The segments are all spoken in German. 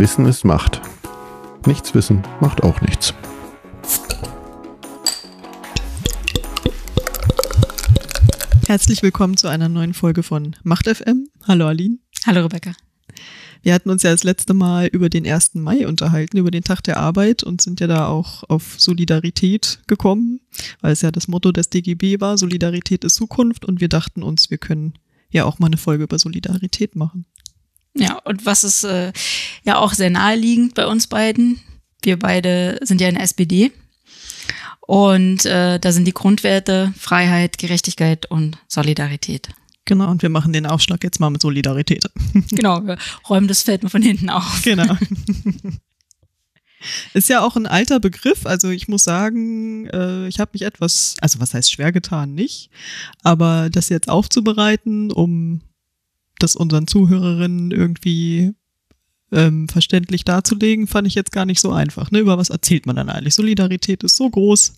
Wissen ist Macht. Nichts wissen macht auch nichts. Herzlich willkommen zu einer neuen Folge von Macht FM. Hallo Aline. Hallo Rebecca. Wir hatten uns ja das letzte Mal über den 1. Mai unterhalten, über den Tag der Arbeit und sind ja da auch auf Solidarität gekommen, weil es ja das Motto des DGB war, Solidarität ist Zukunft und wir dachten uns, wir können ja auch mal eine Folge über Solidarität machen. Ja, und was ist äh, ja auch sehr naheliegend bei uns beiden. Wir beide sind ja in der SPD. Und äh, da sind die Grundwerte Freiheit, Gerechtigkeit und Solidarität. Genau, und wir machen den Aufschlag jetzt mal mit Solidarität. Genau, wir räumen das Feld mal von hinten auf. Genau. Ist ja auch ein alter Begriff. Also ich muss sagen, äh, ich habe mich etwas, also was heißt schwer getan, nicht, aber das jetzt aufzubereiten, um das unseren Zuhörerinnen irgendwie ähm, verständlich darzulegen, fand ich jetzt gar nicht so einfach. Ne? Über was erzählt man dann eigentlich? Solidarität ist so groß.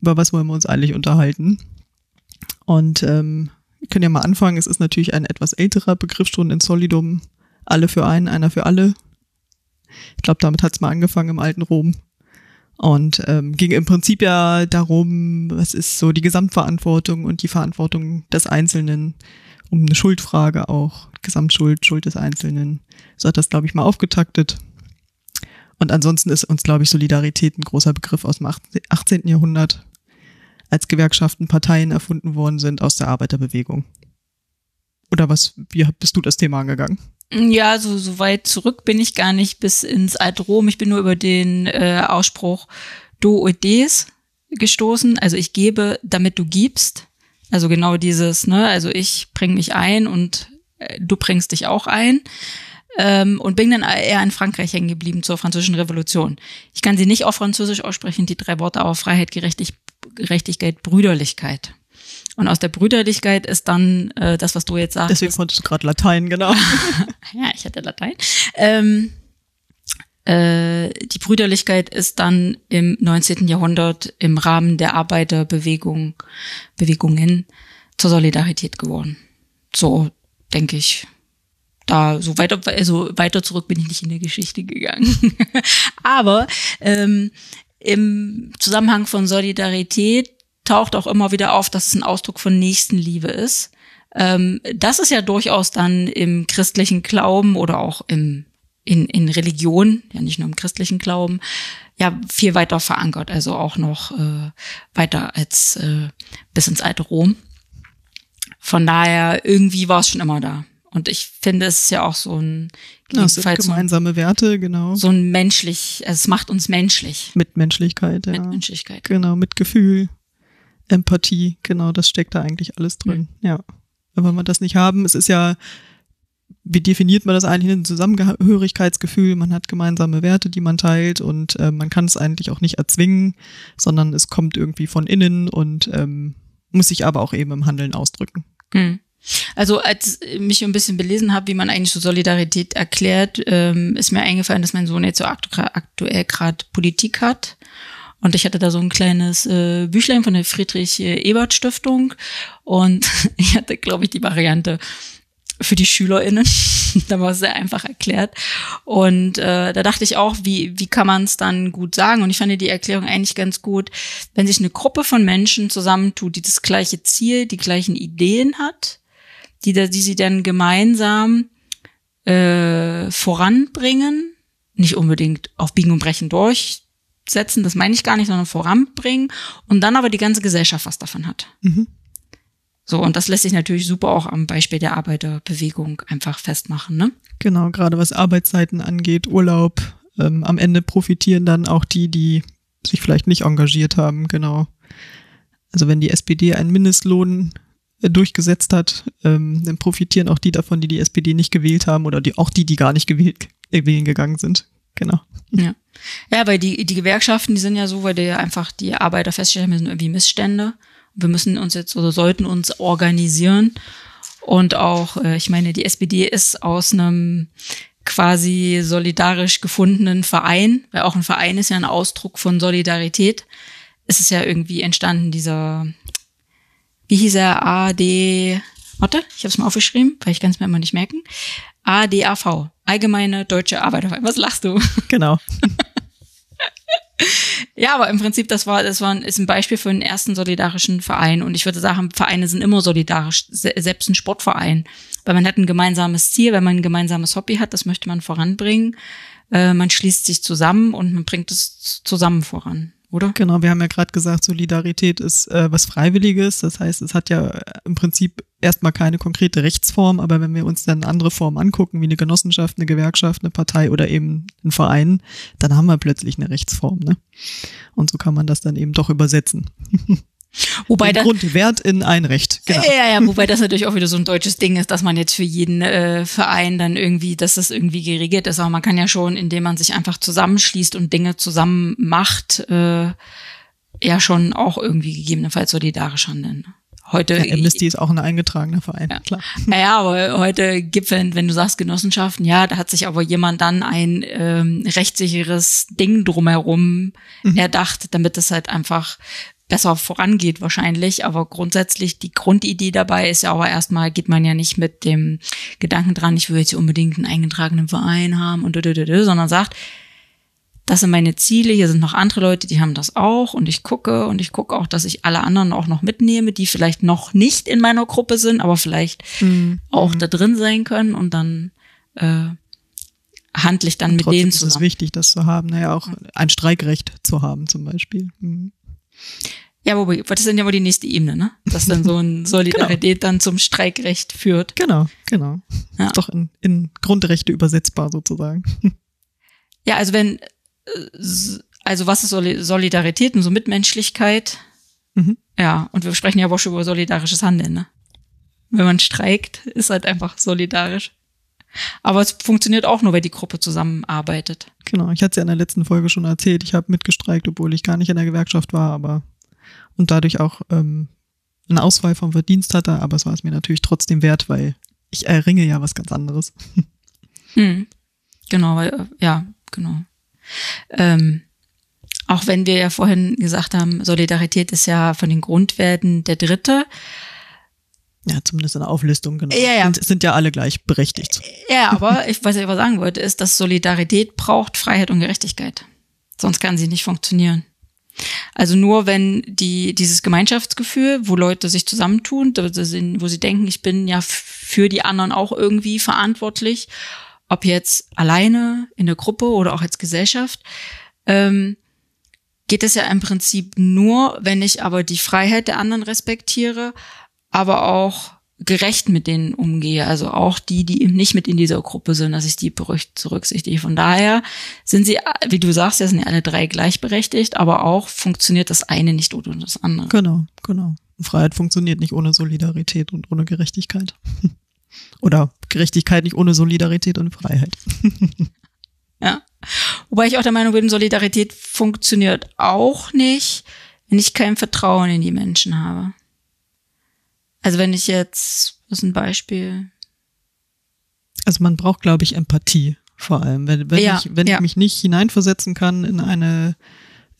Über was wollen wir uns eigentlich unterhalten? Und ähm, wir können ja mal anfangen. Es ist natürlich ein etwas älterer Begriff schon in Solidum. Alle für einen, einer für alle. Ich glaube, damit hat es mal angefangen im alten Rom. Und ähm, ging im Prinzip ja darum, was ist so die Gesamtverantwortung und die Verantwortung des Einzelnen, um eine Schuldfrage auch, Gesamtschuld, Schuld des Einzelnen. So hat das, glaube ich, mal aufgetaktet. Und ansonsten ist uns, glaube ich, Solidarität ein großer Begriff aus dem 18. Jahrhundert, als Gewerkschaften Parteien erfunden worden sind aus der Arbeiterbewegung. Oder was, wie bist du das Thema angegangen? Ja, so, so weit zurück bin ich gar nicht bis ins alte Rom. Ich bin nur über den äh, Ausspruch do oedes gestoßen. Also ich gebe, damit du gibst. Also genau dieses, ne, also ich bring mich ein und äh, du bringst dich auch ein. Ähm, und bin dann eher in Frankreich hängen geblieben zur französischen Revolution. Ich kann sie nicht auf Französisch aussprechen, die drei Worte, aber Freiheit, Gerechtig, Gerechtigkeit, Brüderlichkeit. Und aus der Brüderlichkeit ist dann äh, das, was du jetzt sagst. Deswegen konntest du gerade Latein, genau. ja, ich hatte Latein. Ähm, äh, die Brüderlichkeit ist dann im 19. Jahrhundert im Rahmen der Arbeiterbewegung, Bewegungen zur Solidarität geworden. So denke ich. Da so weiter, also weiter zurück bin ich nicht in der Geschichte gegangen. Aber ähm, im Zusammenhang von Solidarität taucht auch immer wieder auf, dass es ein Ausdruck von Nächstenliebe ist. Ähm, das ist ja durchaus dann im christlichen Glauben oder auch im in, in Religion, ja nicht nur im christlichen Glauben, ja viel weiter verankert, also auch noch äh, weiter als äh, bis ins alte Rom. Von daher, irgendwie war es schon immer da. Und ich finde, es ist ja auch so ein ja, es sind gemeinsame so, Werte, genau. So ein menschlich, also es macht uns menschlich. Mit Menschlichkeit, ja. Mit Menschlichkeit. Genau, mit Gefühl, Empathie, genau, das steckt da eigentlich alles drin, mhm. ja. Aber wenn wir das nicht haben, es ist ja wie definiert man das eigentlich? Ein Zusammengehörigkeitsgefühl, man hat gemeinsame Werte, die man teilt und äh, man kann es eigentlich auch nicht erzwingen, sondern es kommt irgendwie von innen und ähm, muss sich aber auch eben im Handeln ausdrücken. Hm. Also als ich mich ein bisschen belesen habe, wie man eigentlich so Solidarität erklärt, ähm, ist mir eingefallen, dass mein Sohn jetzt so aktuell gerade Politik hat. Und ich hatte da so ein kleines äh, Büchlein von der Friedrich-Ebert-Stiftung. Und ich hatte, glaube ich, die Variante, für die SchülerInnen. da war es sehr einfach erklärt. Und äh, da dachte ich auch, wie, wie kann man es dann gut sagen? Und ich fand die Erklärung eigentlich ganz gut, wenn sich eine Gruppe von Menschen zusammentut, die das gleiche Ziel, die gleichen Ideen hat, die, da, die sie dann gemeinsam äh, voranbringen, nicht unbedingt auf Biegen und Brechen durchsetzen, das meine ich gar nicht, sondern voranbringen und dann aber die ganze Gesellschaft was davon hat. Mhm. So, und das lässt sich natürlich super auch am Beispiel der Arbeiterbewegung einfach festmachen, ne? Genau, gerade was Arbeitszeiten angeht, Urlaub, ähm, am Ende profitieren dann auch die, die sich vielleicht nicht engagiert haben, genau. Also wenn die SPD einen Mindestlohn äh, durchgesetzt hat, ähm, dann profitieren auch die davon, die die SPD nicht gewählt haben oder die, auch die, die gar nicht gewählt, äh, wählen gegangen sind. Genau. Ja. Ja, weil die, die Gewerkschaften, die sind ja so, weil die einfach die Arbeiter feststellen, wir sind irgendwie Missstände wir müssen uns jetzt oder sollten uns organisieren. Und auch, äh, ich meine, die SPD ist aus einem quasi solidarisch gefundenen Verein, weil auch ein Verein ist ja ein Ausdruck von Solidarität. Es ist ja irgendwie entstanden, dieser, wie hieß er, AD, warte, ich habe es mal aufgeschrieben, weil ich kann es mir immer nicht merken. ADAV, Allgemeine Deutsche Arbeiterverein. Was lachst du? Genau. Ja, aber im Prinzip, das war, das war ist ein Beispiel für einen ersten solidarischen Verein. Und ich würde sagen, Vereine sind immer solidarisch, se- selbst ein Sportverein. Weil man hat ein gemeinsames Ziel, wenn man ein gemeinsames Hobby hat, das möchte man voranbringen. Äh, man schließt sich zusammen und man bringt es zusammen voran, oder? Genau, wir haben ja gerade gesagt, Solidarität ist äh, was Freiwilliges. Das heißt, es hat ja im Prinzip erstmal keine konkrete Rechtsform, aber wenn wir uns dann andere Formen angucken, wie eine Genossenschaft, eine Gewerkschaft, eine Partei oder eben ein Verein, dann haben wir plötzlich eine Rechtsform. Ne? Und so kann man das dann eben doch übersetzen. Wobei das, Grundwert in ein Recht. Genau. Ja, ja, wobei das natürlich auch wieder so ein deutsches Ding ist, dass man jetzt für jeden äh, Verein dann irgendwie, dass das irgendwie geregelt ist. Aber man kann ja schon, indem man sich einfach zusammenschließt und Dinge zusammen macht, äh, ja schon auch irgendwie gegebenenfalls solidarisch handeln. Heute, Ja, Amnesty ist auch ein eingetragener Verein, Ja. klar. naja, aber heute gibt wenn, du sagst Genossenschaften, ja, da hat sich aber jemand dann ein ähm, rechtssicheres Ding drumherum erdacht, damit es halt einfach besser vorangeht wahrscheinlich. Aber grundsätzlich die Grundidee dabei ist ja aber erstmal geht man ja nicht mit dem Gedanken dran, ich will jetzt hier unbedingt einen eingetragenen Verein haben und sondern sagt, das sind meine Ziele, hier sind noch andere Leute, die haben das auch und ich gucke und ich gucke auch, dass ich alle anderen auch noch mitnehme, die vielleicht noch nicht in meiner Gruppe sind, aber vielleicht auch da drin sein können und dann äh, handle ich dann mit Trotzdem denen ist es zusammen. wichtig, das zu haben. Naja, auch ein Streikrecht zu haben zum Beispiel. Mhm. Ja, wobei, das ist ja wohl die nächste Ebene, ne? Dass dann so ein Solidarität dann zum Streikrecht führt. Genau, genau. Ja. Ist doch in, in Grundrechte übersetzbar sozusagen. Ja, also wenn, also was ist Soli- Solidarität und so Mitmenschlichkeit? Mhm. Ja, und wir sprechen ja aber auch schon über solidarisches Handeln, ne? Wenn man streikt, ist halt einfach solidarisch. Aber es funktioniert auch nur, wenn die Gruppe zusammenarbeitet. Genau, ich hatte es ja in der letzten Folge schon erzählt, ich habe mitgestreikt, obwohl ich gar nicht in der Gewerkschaft war, aber und dadurch auch ähm, einen Ausfall vom Verdienst hatte, aber es war es mir natürlich trotzdem wert, weil ich erringe ja was ganz anderes. Hm. Genau, weil, äh, ja, genau. Ähm, auch wenn wir ja vorhin gesagt haben, Solidarität ist ja von den Grundwerten der dritte. Ja, zumindest in der Auflistung, genau. Ja, ja. Sind, sind ja alle gleich berechtigt. Ja, aber ich, was ich aber sagen wollte, ist, dass Solidarität braucht Freiheit und Gerechtigkeit. Sonst kann sie nicht funktionieren. Also nur wenn die, dieses Gemeinschaftsgefühl, wo Leute sich zusammentun, wo sie denken, ich bin ja für die anderen auch irgendwie verantwortlich, ob jetzt alleine, in der Gruppe oder auch als Gesellschaft, ähm, geht es ja im Prinzip nur, wenn ich aber die Freiheit der anderen respektiere, aber auch gerecht mit denen umgehe. Also auch die, die eben nicht mit in dieser Gruppe sind, dass ich die berücksichtige. Von daher sind sie, wie du sagst, ja sind ja alle drei gleichberechtigt, aber auch funktioniert das eine nicht ohne das andere. Genau, genau. Freiheit funktioniert nicht ohne Solidarität und ohne Gerechtigkeit. Oder Gerechtigkeit nicht ohne Solidarität und Freiheit. Ja. Wobei ich auch der Meinung bin, Solidarität funktioniert auch nicht, wenn ich kein Vertrauen in die Menschen habe. Also wenn ich jetzt, was ist ein Beispiel? Also man braucht, glaube ich, Empathie vor allem. Wenn, wenn, Ja, ich, wenn ja. ich mich nicht hineinversetzen kann in eine,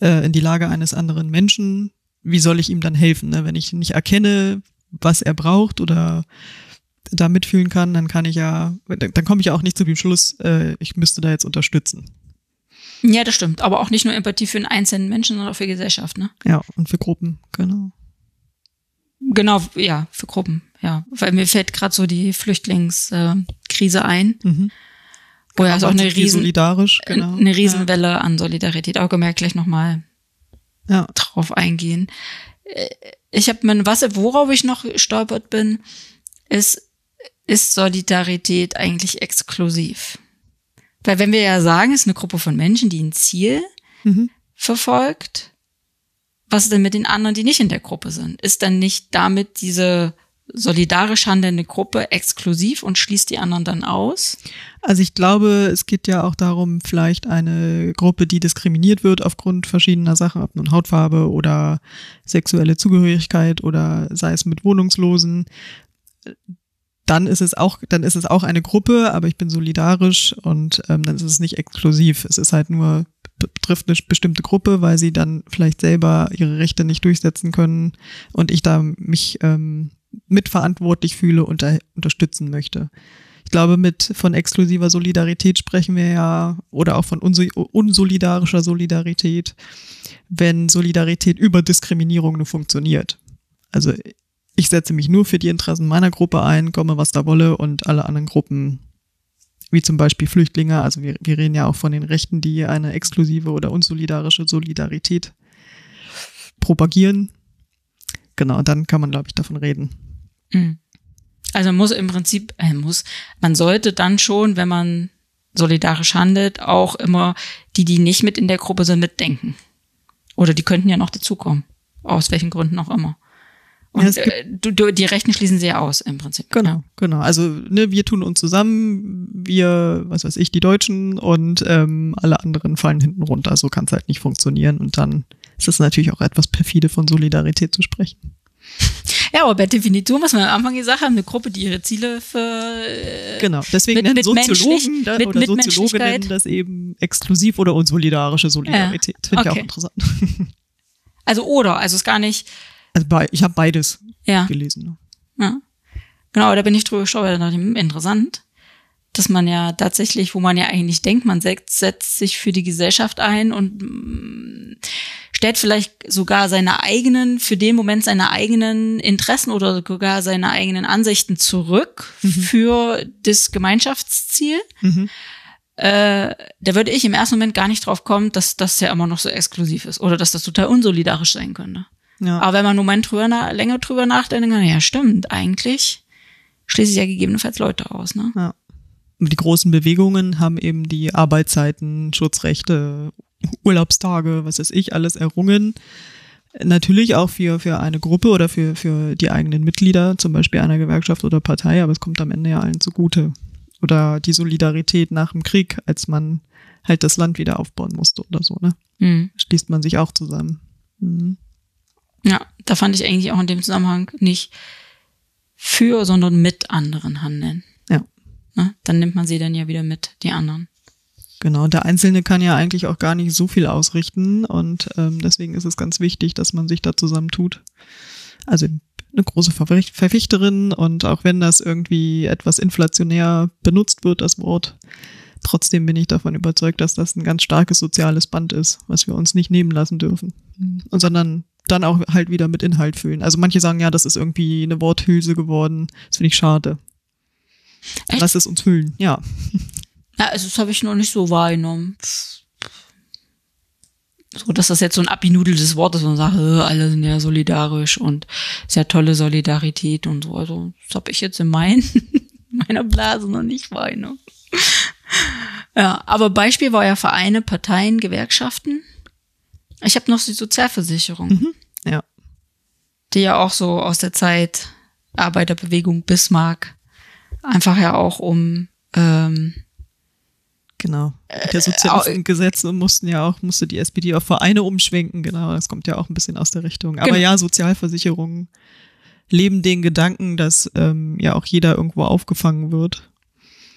äh, in die Lage eines anderen Menschen, wie soll ich ihm dann helfen? Ne? Wenn ich nicht erkenne, was er braucht oder da mitfühlen kann, dann kann ich ja, dann, komme ich ja auch nicht zu dem Schluss, äh, ich müsste da jetzt unterstützen. Ja, das stimmt. Aber auch nicht nur Empathie für einen einzelnen Menschen, sondern auch für Gesellschaft, ne? Ja, und für Gruppen, genau. Genau, ja, für Gruppen, ja. Weil mir fällt gerade so die Flüchtlingskrise äh, Krise ein, Mhm. wo ja Aber auch eine riesen, solidarisch, genau. eine Riesenwelle an Solidarität, auch gemerkt gleich nochmal Ja. drauf eingehen. Äh, Ich habe mein was, worauf ich noch gestolpert bin, ist, ist Solidarität eigentlich exklusiv? Weil wenn wir ja sagen, es ist eine Gruppe von Menschen, die ein Ziel Mhm. verfolgt, was ist denn mit den anderen, die nicht in der Gruppe sind? Ist dann nicht damit diese solidarisch handelnde Gruppe exklusiv und schließt die anderen dann aus? Also ich glaube, es geht ja auch darum, vielleicht eine Gruppe, die diskriminiert wird aufgrund verschiedener Sachen, ob nun Hautfarbe oder sexuelle Zugehörigkeit oder sei es mit Wohnungslosen, dann ist es auch, dann ist es auch eine Gruppe, aber ich bin solidarisch und ähm, dann ist es nicht exklusiv. Es ist halt nur betrifft eine bestimmte Gruppe, weil sie dann vielleicht selber ihre Rechte nicht durchsetzen können und ich da mich ähm, mitverantwortlich fühle und da unterstützen möchte. Ich glaube, mit von exklusiver Solidarität sprechen wir ja oder auch von unsolidarischer Solidarität, wenn Solidarität über Diskriminierung nur funktioniert. Also ich setze mich nur für die Interessen meiner Gruppe ein, komme was da wolle und alle anderen Gruppen, wie zum Beispiel Flüchtlinge, also wir, wir reden ja auch von den Rechten, die eine exklusive oder unsolidarische Solidarität propagieren. Genau, dann kann man, glaube ich, davon reden. Mhm. Also muss im Prinzip, äh, muss, man sollte dann schon, wenn man solidarisch handelt, auch immer die, die nicht mit in der Gruppe sind, mitdenken. Oder die könnten ja noch dazukommen. Aus welchen Gründen auch immer. Und ja, äh, du, du, die Rechten schließen sie ja aus im Prinzip. Genau, ja. genau. Also ne, wir tun uns zusammen, wir, was weiß ich, die Deutschen und ähm, alle anderen fallen hinten runter. So kann es halt nicht funktionieren. Und dann ist es natürlich auch etwas perfide von Solidarität zu sprechen. Ja, aber per Definition, was wir am Anfang gesagt haben, eine Gruppe, die ihre Ziele für äh, genau. Deswegen mit, nennen Soziologen da, mit, oder Soziologinnen das eben exklusiv oder unsolidarische Solidarität. Ja. Finde okay. ich auch interessant. Also oder, also ist gar nicht. Also bei, ich habe beides ja. gelesen. Ne? Ja. Genau, da bin ich drüber gestolpert. Interessant dass man ja tatsächlich, wo man ja eigentlich denkt, man setzt, setzt sich für die Gesellschaft ein und mm, stellt vielleicht sogar seine eigenen, für den Moment seine eigenen Interessen oder sogar seine eigenen Ansichten zurück mhm. für das Gemeinschaftsziel. Mhm. Äh, da würde ich im ersten Moment gar nicht drauf kommen, dass das ja immer noch so exklusiv ist oder dass das total unsolidarisch sein könnte. Ja. Aber wenn man einen Moment drüber länger drüber nachdenkt, dann ja, stimmt, eigentlich schließe ich ja gegebenenfalls Leute aus. Ne? Ja die großen Bewegungen haben eben die Arbeitszeiten, Schutzrechte, Urlaubstage, was weiß ich, alles errungen. Natürlich auch für, für eine Gruppe oder für, für die eigenen Mitglieder, zum Beispiel einer Gewerkschaft oder Partei, aber es kommt am Ende ja allen zugute. Oder die Solidarität nach dem Krieg, als man halt das Land wieder aufbauen musste oder so, ne? Mhm. Schließt man sich auch zusammen. Mhm. Ja, da fand ich eigentlich auch in dem Zusammenhang nicht für, sondern mit anderen handeln. Ne? Dann nimmt man sie dann ja wieder mit, die anderen. Genau, der Einzelne kann ja eigentlich auch gar nicht so viel ausrichten und ähm, deswegen ist es ganz wichtig, dass man sich da zusammentut. Also eine große Verfichterin und auch wenn das irgendwie etwas inflationär benutzt wird, das Wort, trotzdem bin ich davon überzeugt, dass das ein ganz starkes soziales Band ist, was wir uns nicht nehmen lassen dürfen. Und sondern dann auch halt wieder mit Inhalt füllen. Also manche sagen ja, das ist irgendwie eine Worthülse geworden. Das finde ich schade. Echt? Lass es uns fühlen, ja. Ja, also das habe ich noch nicht so wahrgenommen. So, dass das jetzt so ein abgenudeltes Wort ist und sagt, äh, alle sind ja solidarisch und sehr tolle Solidarität und so. Also, das habe ich jetzt in mein, meiner Blase noch nicht wahrgenommen. Ja, aber Beispiel war ja Vereine, Parteien, Gewerkschaften. Ich habe noch die Sozialversicherung. Mhm, ja. Die ja auch so aus der Zeit Arbeiterbewegung Bismarck Einfach ja auch um ähm, Genau. Mit der Sozialistengesetze äh, mussten ja auch, musste die SPD auf Vereine umschwenken, genau. Das kommt ja auch ein bisschen aus der Richtung. Aber genau. ja, Sozialversicherungen leben den Gedanken, dass ähm, ja auch jeder irgendwo aufgefangen wird.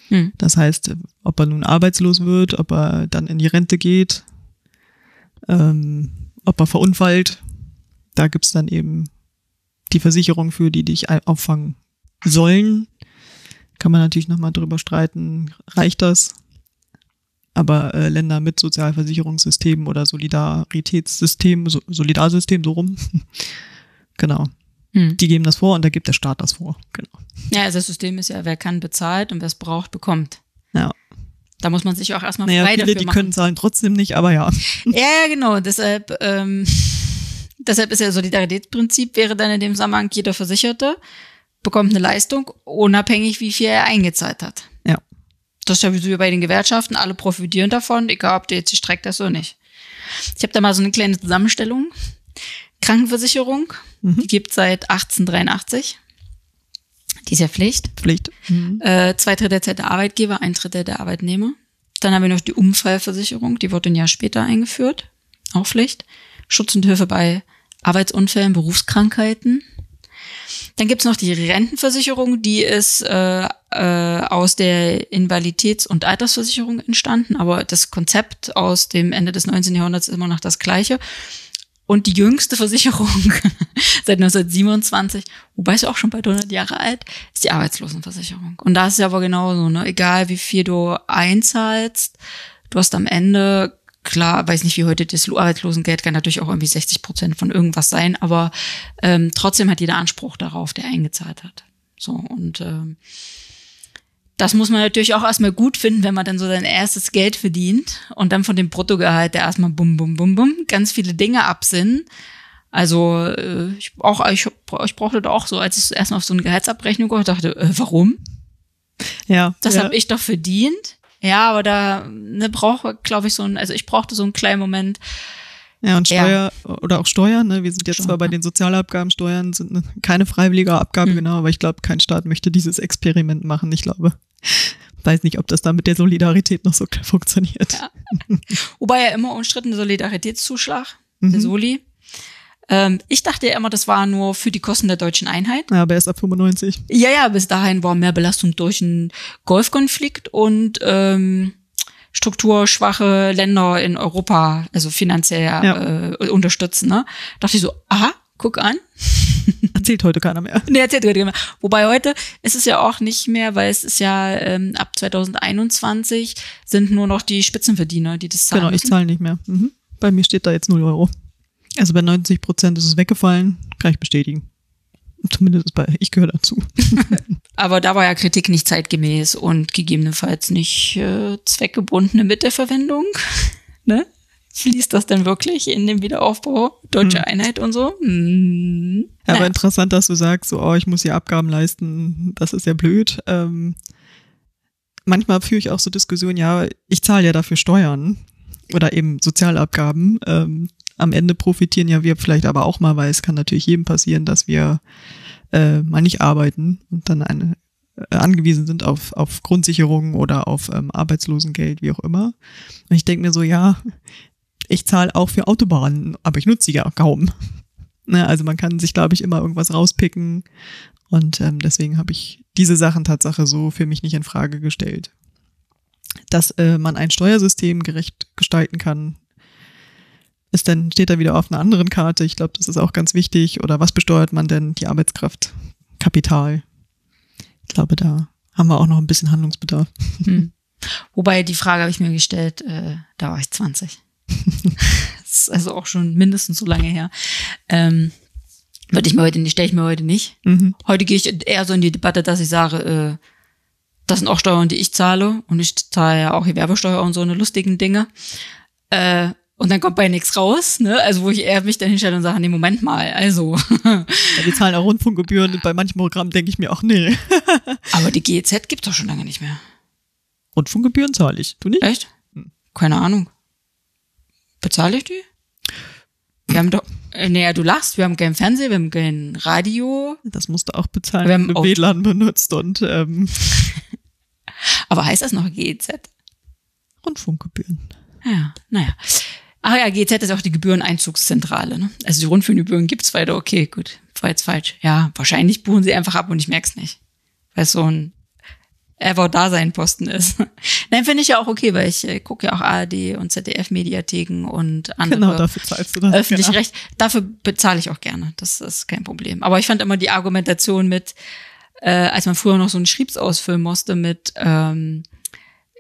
Hm. Das heißt, ob er nun arbeitslos wird, ob er dann in die Rente geht, ähm, ob er verunfallt, da gibt's dann eben die Versicherung für, die dich auffangen sollen. Kann man natürlich nochmal drüber streiten, reicht das? Aber äh, Länder mit Sozialversicherungssystemen oder Solidaritätssystemen, so, Solidarsystem, so rum, genau. Hm. Die geben das vor und da gibt der Staat das vor. Genau. Ja, also das System ist ja, wer kann bezahlt und wer es braucht, bekommt. Ja. Da muss man sich auch erstmal naja, frei viele, dafür die machen. können zahlen trotzdem nicht, aber ja. Ja, genau. Deshalb, ähm, deshalb ist ja Solidaritätsprinzip wäre dann in dem Zusammenhang jeder Versicherte bekommt eine Leistung, unabhängig wie viel er eingezahlt hat. Ja. Das ist ja wie bei den Gewerkschaften, alle profitieren davon, egal ob der jetzt die streckt das oder nicht. Ich habe da mal so eine kleine Zusammenstellung. Krankenversicherung, mhm. die gibt seit 1883. Die ist ja Pflicht. Pflicht. Mhm. Äh, zwei Drittel der Arbeitgeber, ein Drittel der Arbeitnehmer. Dann haben wir noch die Unfallversicherung, die wurde ein Jahr später eingeführt. Auch Pflicht. Schutz und Hilfe bei Arbeitsunfällen, Berufskrankheiten. Dann gibt's noch die Rentenversicherung, die ist äh, äh, aus der Invaliditäts- und Altersversicherung entstanden, aber das Konzept aus dem Ende des 19. Jahrhunderts ist immer noch das gleiche. Und die jüngste Versicherung seit 1927, wobei es auch schon bald 100 Jahre alt, ist die Arbeitslosenversicherung. Und da ist es aber genauso, ne? egal wie viel du einzahlst, du hast am Ende, klar, weiß nicht wie heute, das Arbeitslosengeld kann natürlich auch irgendwie 60 Prozent von irgendwas sein, aber ähm, trotzdem hat jeder Anspruch darauf, der eingezahlt hat. So, und ähm, das muss man natürlich auch erstmal gut finden, wenn man dann so sein erstes Geld verdient und dann von dem Bruttogehalt, der erstmal bum, bum, bum, bum, ganz viele Dinge absinnen. Also äh, ich, auch, ich, ich brauchte da auch so, als ich erstmal auf so eine Gehaltsabrechnung gehe, dachte, äh, warum? Ja. Das ja. habe ich doch verdient. Ja, aber da ne, brauche, glaube ich, so ein, also ich brauchte so einen kleinen Moment. Ja, und Steuer ja. oder auch Steuern, ne? Wir sind jetzt Steuern, zwar bei den Sozialabgaben, Steuern sind ne, keine freiwillige Abgabe, mhm. genau, aber ich glaube, kein Staat möchte dieses Experiment machen. Ich glaube, weiß nicht, ob das da mit der Solidarität noch so funktioniert. Ja. Wobei ja immer umstrittene Solidaritätszuschlag, mhm. der Soli. Ähm, ich dachte ja immer, das war nur für die Kosten der deutschen Einheit. Ja, aber erst ab 95. Ja, ja, bis dahin war mehr Belastung durch einen Golfkonflikt und ähm, strukturschwache Länder in Europa, also finanziell ja. äh, unterstützen. Ne? Dachte ich so, aha, guck an. erzählt heute keiner mehr. Nee, erzählt heute keiner mehr. Wobei heute ist es ja auch nicht mehr, weil es ist ja ähm, ab 2021 sind nur noch die Spitzenverdiener, die das zahlen. Genau, ich zahle nicht mehr. Mhm. Bei mir steht da jetzt 0 Euro. Also bei 90 Prozent ist es weggefallen, kann ich bestätigen. Zumindest bei, ich gehöre dazu. Aber da war ja Kritik nicht zeitgemäß und gegebenenfalls nicht äh, zweckgebundene Mittelverwendung. ne? Fließt das denn wirklich in den Wiederaufbau deutsche hm. Einheit und so? Hm. Ja, aber interessant, dass du sagst, so, oh, ich muss hier Abgaben leisten, das ist ja blöd. Ähm, manchmal führe ich auch so Diskussionen, ja, ich zahle ja dafür Steuern oder eben Sozialabgaben. Ähm, am Ende profitieren ja wir vielleicht aber auch mal, weil es kann natürlich jedem passieren, dass wir äh, mal nicht arbeiten und dann eine, äh, angewiesen sind auf, auf Grundsicherung oder auf ähm, Arbeitslosengeld, wie auch immer. Und ich denke mir so, ja, ich zahle auch für Autobahnen, aber ich nutze sie ja kaum. Ne, also man kann sich, glaube ich, immer irgendwas rauspicken. Und ähm, deswegen habe ich diese Sachen Tatsache so für mich nicht in Frage gestellt. Dass äh, man ein Steuersystem gerecht gestalten kann, ist dann, steht da wieder auf einer anderen Karte. Ich glaube, das ist auch ganz wichtig. Oder was besteuert man denn? Die Arbeitskraft, Kapital. Ich glaube, da haben wir auch noch ein bisschen Handlungsbedarf. Hm. Wobei die Frage habe ich mir gestellt, äh, da war ich 20. das ist also auch schon mindestens so lange her. Ähm, würde ich mir heute nicht, stelle ich mir heute nicht. Mhm. Heute gehe ich eher so in die Debatte, dass ich sage, äh, das sind auch Steuern, die ich zahle und ich zahle ja auch Gewerbesteuer und so eine lustigen Dinge. Äh, und dann kommt bei nichts raus, ne? Also wo ich eher mich dann hinstelle und sage, nee, Moment mal, also. ja, wir zahlen auch Rundfunkgebühren und bei manchen Programmen denke ich mir auch, nee. Aber die GEZ gibt's doch schon lange nicht mehr. Rundfunkgebühren zahle ich, du nicht? Echt? Hm. Keine Ahnung. Bezahle ich die? Wir haben doch, äh, naja, du lachst, wir haben kein Fernsehen, wir haben kein Radio. Das musst du auch bezahlen, wir haben wenn du WLAN benutzt und ähm. Aber heißt das noch GEZ? Rundfunkgebühren. Ja, naja. Ach ja, GZ ist auch die Gebühreneinzugszentrale. Ne? Also die Rundfunkgebühren gibt's weiter. Okay, gut. War jetzt falsch. Ja, wahrscheinlich buchen sie einfach ab und ich merk's nicht. Weil es so ein Ever-Dasein-Posten ist. Nein, finde ich ja auch okay, weil ich äh, gucke ja auch ARD und ZDF-Mediatheken und andere. Genau, dafür zahlst du das. Öffentlich genau. Recht. Dafür bezahle ich auch gerne. Das ist kein Problem. Aber ich fand immer die Argumentation mit, äh, als man früher noch so einen Schriebs ausfüllen musste mit, ähm,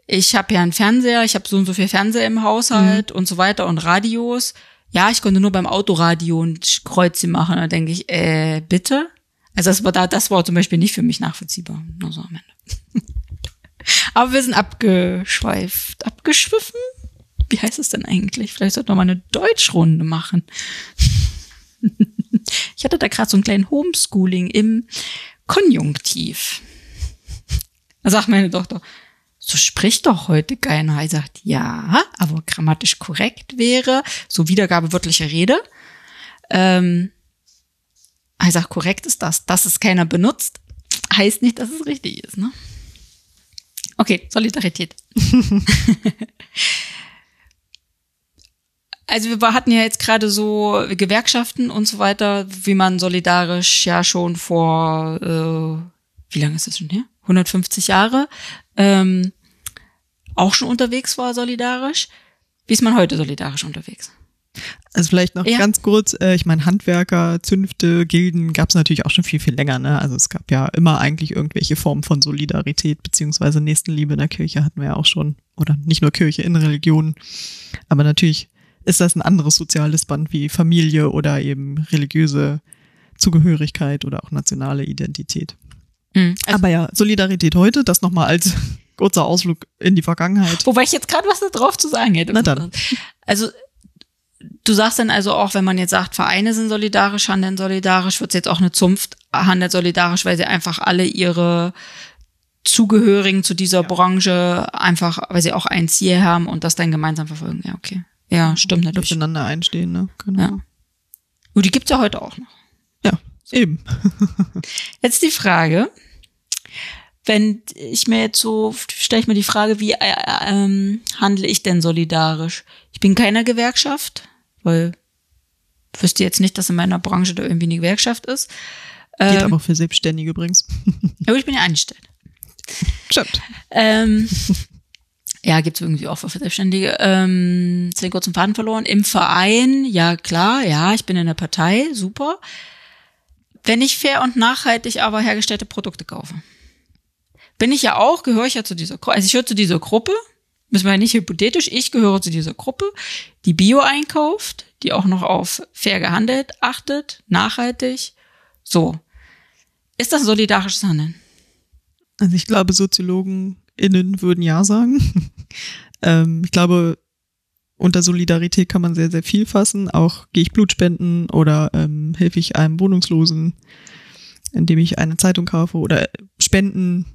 ich habe ja einen Fernseher, ich habe so und so viel Fernseher im Haushalt mhm. und so weiter und Radios. Ja, ich konnte nur beim Autoradio ein Kreuze machen. Da denke ich, äh, bitte? Also das war da, das war zum Beispiel nicht für mich nachvollziehbar. Nur so am Ende. Aber wir sind abgeschweift, abgeschwiffen. Wie heißt es denn eigentlich? Vielleicht sollte man mal eine Deutschrunde machen. ich hatte da gerade so einen kleinen Homeschooling im Konjunktiv. Da sagt meine Tochter, so spricht doch heute keiner. Er sagt, ja, aber grammatisch korrekt wäre, so Wiedergabe wörtliche Rede. Ähm, er sagt, korrekt ist das, dass es keiner benutzt, heißt nicht, dass es richtig ist, ne? Okay, Solidarität. also wir hatten ja jetzt gerade so Gewerkschaften und so weiter, wie man solidarisch ja schon vor, äh, wie lange ist das schon her? 150 Jahre ähm, auch schon unterwegs war solidarisch. Wie ist man heute solidarisch unterwegs? Also vielleicht noch Ja. ganz kurz, äh, ich meine, Handwerker, Zünfte, Gilden gab es natürlich auch schon viel, viel länger. Ne? Also es gab ja immer eigentlich irgendwelche Formen von Solidarität beziehungsweise Nächstenliebe in der Kirche hatten wir ja auch schon. Oder nicht nur Kirche, in Religionen. Aber natürlich ist das ein anderes soziales Band wie Familie oder eben religiöse Zugehörigkeit oder auch nationale Identität. Mhm. Also, Aber ja, Solidarität heute, das nochmal als kurzer Ausflug in die Vergangenheit. wobei ich jetzt gerade was da drauf zu sagen hätte. Na dann. Also du sagst dann also auch, wenn man jetzt sagt, Vereine sind solidarisch, handeln solidarisch, wird jetzt auch eine Zunft handelt solidarisch, weil sie einfach alle ihre Zugehörigen zu dieser Branche einfach, weil sie auch ein Ziel haben und das dann gemeinsam verfolgen. Ja, okay. Ja, stimmt natürlich. Füreinander einstehen, ne? Genau. Ja. Und die gibt's ja heute auch noch. ja eben. Jetzt die Frage, wenn ich mir jetzt so, stelle ich mir die Frage, wie äh, ähm, handle ich denn solidarisch? Ich bin keiner Gewerkschaft, weil wüsste jetzt nicht, dass in meiner Branche da irgendwie eine Gewerkschaft ist. Geht Ähm, aber auch für Selbstständige übrigens. aber ich bin ja eingestellt. Stimmt. Ähm, ja, gibt's irgendwie auch für Selbstständige. Ähm, jetzt den kurzen Faden verloren. Im Verein, ja klar, ja, ich bin in der Partei, super. Wenn ich fair und nachhaltig aber hergestellte Produkte kaufe, bin ich ja auch, gehöre ich ja zu dieser Gruppe, also ich gehöre zu dieser Gruppe, müssen wir ja nicht hypothetisch, ich gehöre zu dieser Gruppe, die Bio einkauft, die auch noch auf fair gehandelt achtet, nachhaltig. So. Ist das solidarisches Handeln? Also ich glaube, Soziologen innen würden ja sagen. ähm, ich glaube, unter Solidarität kann man sehr, sehr viel fassen. Auch gehe ich Blut spenden oder ähm, helfe ich einem Wohnungslosen, indem ich eine Zeitung kaufe oder spenden